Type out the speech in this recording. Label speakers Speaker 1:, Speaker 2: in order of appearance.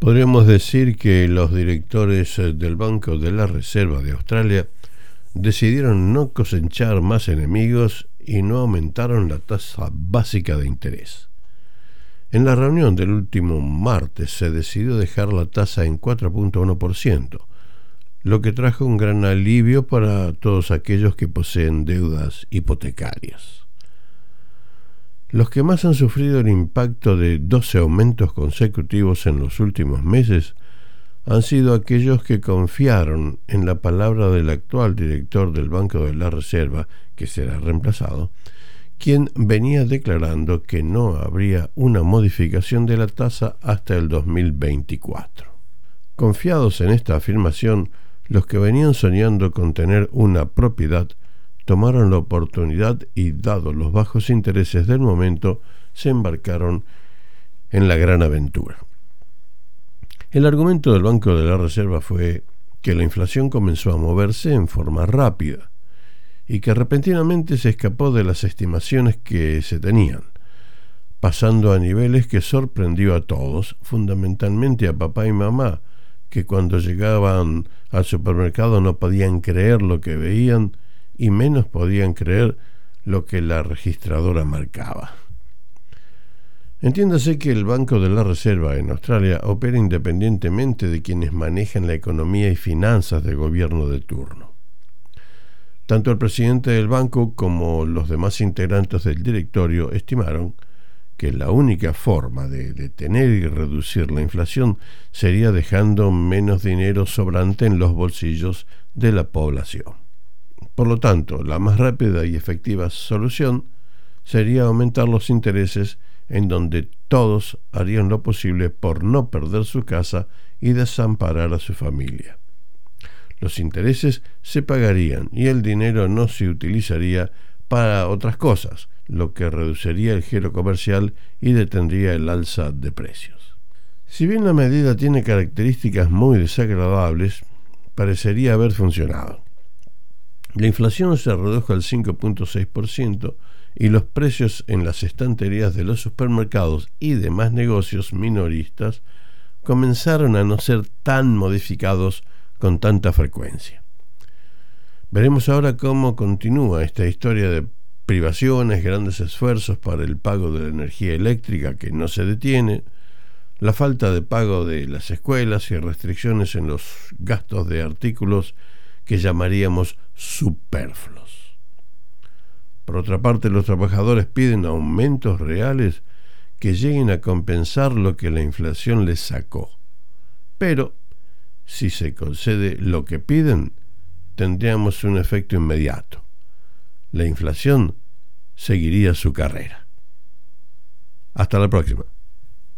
Speaker 1: Podríamos decir que los directores eh, del Banco de la Reserva de Australia decidieron no cosechar más enemigos y no aumentaron la tasa básica de interés. En la reunión del último martes se decidió dejar la tasa en 4.1%, lo que trajo un gran alivio para todos aquellos que poseen deudas hipotecarias. Los que más han sufrido el impacto de 12 aumentos consecutivos en los últimos meses han sido aquellos que confiaron en la palabra del actual director del Banco de la Reserva, que será reemplazado, quien venía declarando que no habría una modificación de la tasa hasta el 2024. Confiados en esta afirmación, los que venían soñando con tener una propiedad tomaron la oportunidad y, dado los bajos intereses del momento, se embarcaron en la gran aventura. El argumento del Banco de la Reserva fue que la inflación comenzó a moverse en forma rápida y que repentinamente se escapó de las estimaciones que se tenían, pasando a niveles que sorprendió a todos, fundamentalmente a papá y mamá, que cuando llegaban al supermercado no podían creer lo que veían y menos podían creer lo que la registradora marcaba. Entiéndase que el Banco de la Reserva en Australia opera independientemente de quienes manejan la economía y finanzas del gobierno de turno. Tanto el presidente del banco como los demás integrantes del directorio estimaron que la única forma de detener y reducir la inflación sería dejando menos dinero sobrante en los bolsillos de la población. Por lo tanto, la más rápida y efectiva solución sería aumentar los intereses en donde todos harían lo posible por no perder su casa y desamparar a su familia. Los intereses se pagarían y el dinero no se utilizaría para otras cosas, lo que reduciría el giro comercial y detendría el alza de precios. Si bien la medida tiene características muy desagradables, parecería haber funcionado. La inflación se redujo al 5.6% y los precios en las estanterías de los supermercados y demás negocios minoristas comenzaron a no ser tan modificados con tanta frecuencia. Veremos ahora cómo continúa esta historia de privaciones, grandes esfuerzos para el pago de la energía eléctrica que no se detiene, la falta de pago de las escuelas y restricciones en los gastos de artículos que llamaríamos superfluos. Por otra parte, los trabajadores piden aumentos reales que lleguen a compensar lo que la inflación les sacó. Pero, si se concede lo que piden, tendríamos un efecto inmediato. La inflación seguiría su carrera. Hasta la próxima.